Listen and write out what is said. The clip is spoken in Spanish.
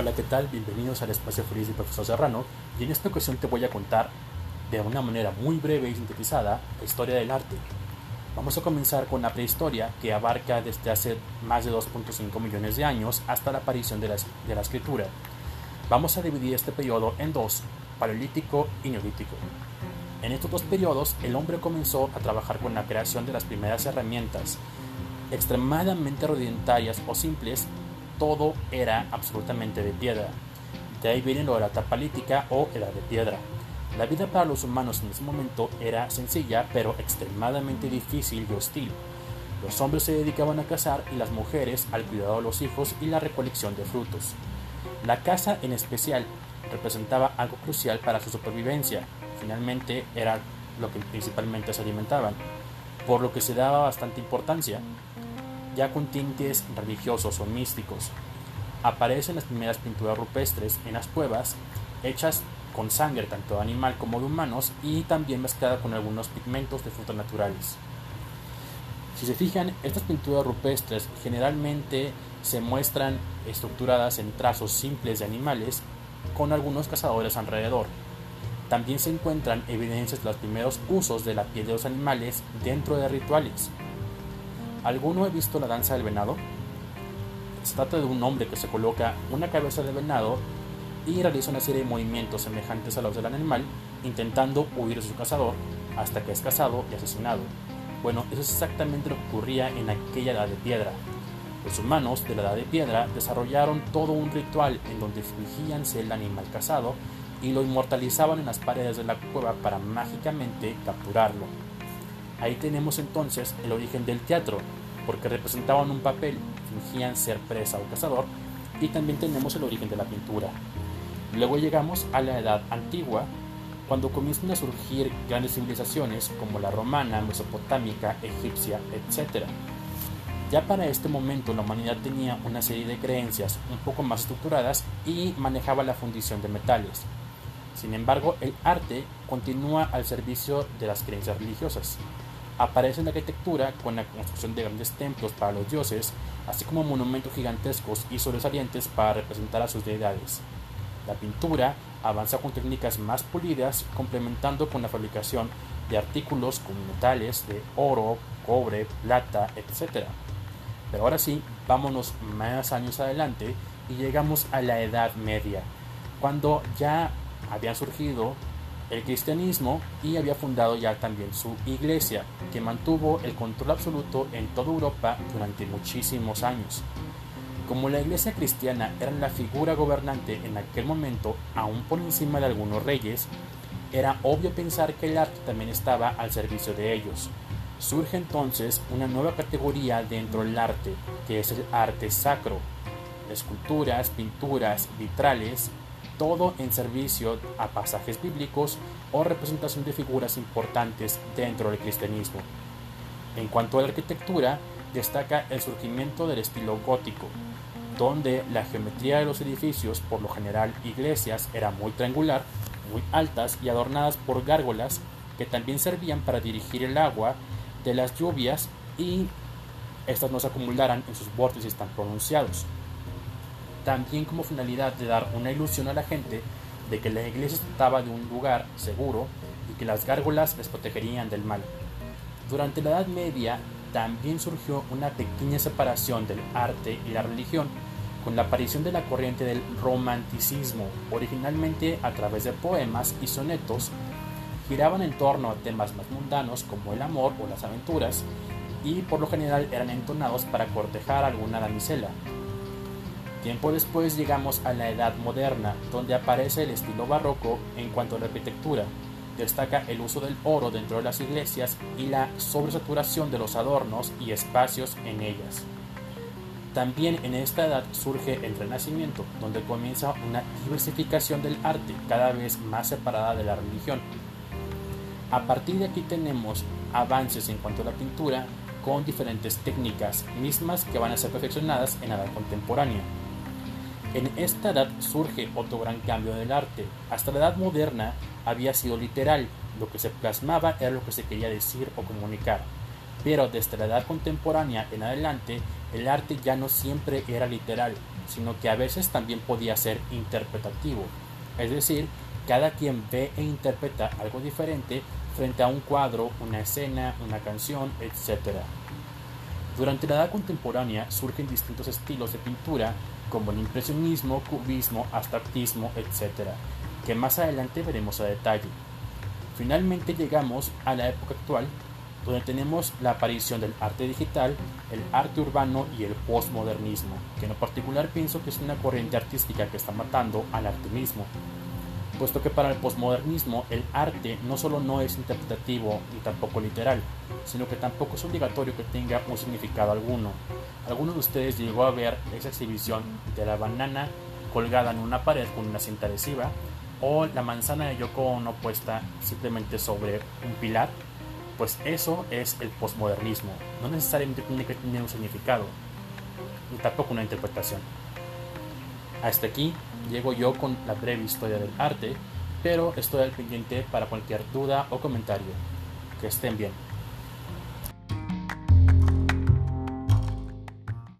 Hola, ¿qué tal? Bienvenidos al Espacio Feliz del Profesor Serrano y en esta ocasión te voy a contar de una manera muy breve y sintetizada la historia del arte. Vamos a comenzar con la prehistoria que abarca desde hace más de 2.5 millones de años hasta la aparición de la, de la escritura. Vamos a dividir este periodo en dos, paleolítico y neolítico. En estos dos periodos el hombre comenzó a trabajar con la creación de las primeras herramientas, extremadamente rudimentarias o simples, todo era absolutamente de piedra. De ahí viene lo de la tapalítica o edad de piedra. La vida para los humanos en ese momento era sencilla, pero extremadamente difícil y hostil. Los hombres se dedicaban a cazar y las mujeres al cuidado de los hijos y la recolección de frutos. La caza en especial representaba algo crucial para su supervivencia. Finalmente era lo que principalmente se alimentaban, por lo que se daba bastante importancia ya con tintes religiosos o místicos. Aparecen las primeras pinturas rupestres en las cuevas, hechas con sangre tanto de animal como de humanos y también mezclada con algunos pigmentos de frutas naturales. Si se fijan, estas pinturas rupestres generalmente se muestran estructuradas en trazos simples de animales con algunos cazadores alrededor. También se encuentran evidencias de los primeros usos de la piel de los animales dentro de rituales, ¿Alguno ha visto la danza del venado? Se trata de un hombre que se coloca una cabeza de venado y realiza una serie de movimientos semejantes a los del animal, intentando huir de su cazador hasta que es cazado y asesinado. Bueno, eso es exactamente lo que ocurría en aquella edad de piedra. Los humanos de la edad de piedra desarrollaron todo un ritual en donde fingían ser el animal cazado y lo inmortalizaban en las paredes de la cueva para mágicamente capturarlo. Ahí tenemos entonces el origen del teatro, porque representaban un papel, fingían ser presa o cazador, y también tenemos el origen de la pintura. Luego llegamos a la Edad Antigua, cuando comienzan a surgir grandes civilizaciones como la romana, mesopotámica, egipcia, etc. Ya para este momento la humanidad tenía una serie de creencias un poco más estructuradas y manejaba la fundición de metales. Sin embargo, el arte continúa al servicio de las creencias religiosas. Aparece en la arquitectura con la construcción de grandes templos para los dioses, así como monumentos gigantescos y sobresalientes para representar a sus deidades. La pintura avanza con técnicas más pulidas, complementando con la fabricación de artículos con metales de oro, cobre, plata, etc. Pero ahora sí, vámonos más años adelante y llegamos a la Edad Media, cuando ya habían surgido el cristianismo y había fundado ya también su iglesia, que mantuvo el control absoluto en toda Europa durante muchísimos años. Como la iglesia cristiana era la figura gobernante en aquel momento, aún por encima de algunos reyes, era obvio pensar que el arte también estaba al servicio de ellos. Surge entonces una nueva categoría dentro del arte, que es el arte sacro. Esculturas, pinturas, vitrales, todo en servicio a pasajes bíblicos o representación de figuras importantes dentro del cristianismo. En cuanto a la arquitectura, destaca el surgimiento del estilo gótico, donde la geometría de los edificios, por lo general iglesias, era muy triangular, muy altas y adornadas por gárgolas que también servían para dirigir el agua de las lluvias y estas no se acumularan en sus vórtices tan pronunciados también como finalidad de dar una ilusión a la gente de que la iglesia estaba de un lugar seguro y que las gárgolas les protegerían del mal. Durante la Edad Media también surgió una pequeña separación del arte y la religión, con la aparición de la corriente del romanticismo, originalmente a través de poemas y sonetos, giraban en torno a temas más mundanos como el amor o las aventuras, y por lo general eran entonados para cortejar alguna damisela, Tiempo después llegamos a la Edad Moderna, donde aparece el estilo barroco en cuanto a la arquitectura. Destaca el uso del oro dentro de las iglesias y la sobresaturación de los adornos y espacios en ellas. También en esta edad surge el Renacimiento, donde comienza una diversificación del arte cada vez más separada de la religión. A partir de aquí tenemos avances en cuanto a la pintura con diferentes técnicas mismas que van a ser perfeccionadas en la edad contemporánea. En esta edad surge otro gran cambio del arte. Hasta la edad moderna había sido literal, lo que se plasmaba era lo que se quería decir o comunicar. Pero desde la edad contemporánea en adelante, el arte ya no siempre era literal, sino que a veces también podía ser interpretativo, es decir, cada quien ve e interpreta algo diferente frente a un cuadro, una escena, una canción, etc. Durante la edad contemporánea surgen distintos estilos de pintura como el impresionismo, cubismo, abstractismo, etc., que más adelante veremos a detalle. Finalmente llegamos a la época actual, donde tenemos la aparición del arte digital, el arte urbano y el postmodernismo, que en particular pienso que es una corriente artística que está matando al arte puesto que para el postmodernismo el arte no solo no es interpretativo ni tampoco literal, sino que tampoco es obligatorio que tenga un significado alguno. ¿Alguno de ustedes llegó a ver esa exhibición de la banana colgada en una pared con una cinta adhesiva o la manzana de Yoko Ono puesta simplemente sobre un pilar? Pues eso es el postmodernismo. No necesariamente tiene que tener un significado, ni tampoco una interpretación. Hasta aquí llego yo con la breve historia del arte, pero estoy al pendiente para cualquier duda o comentario. Que estén bien.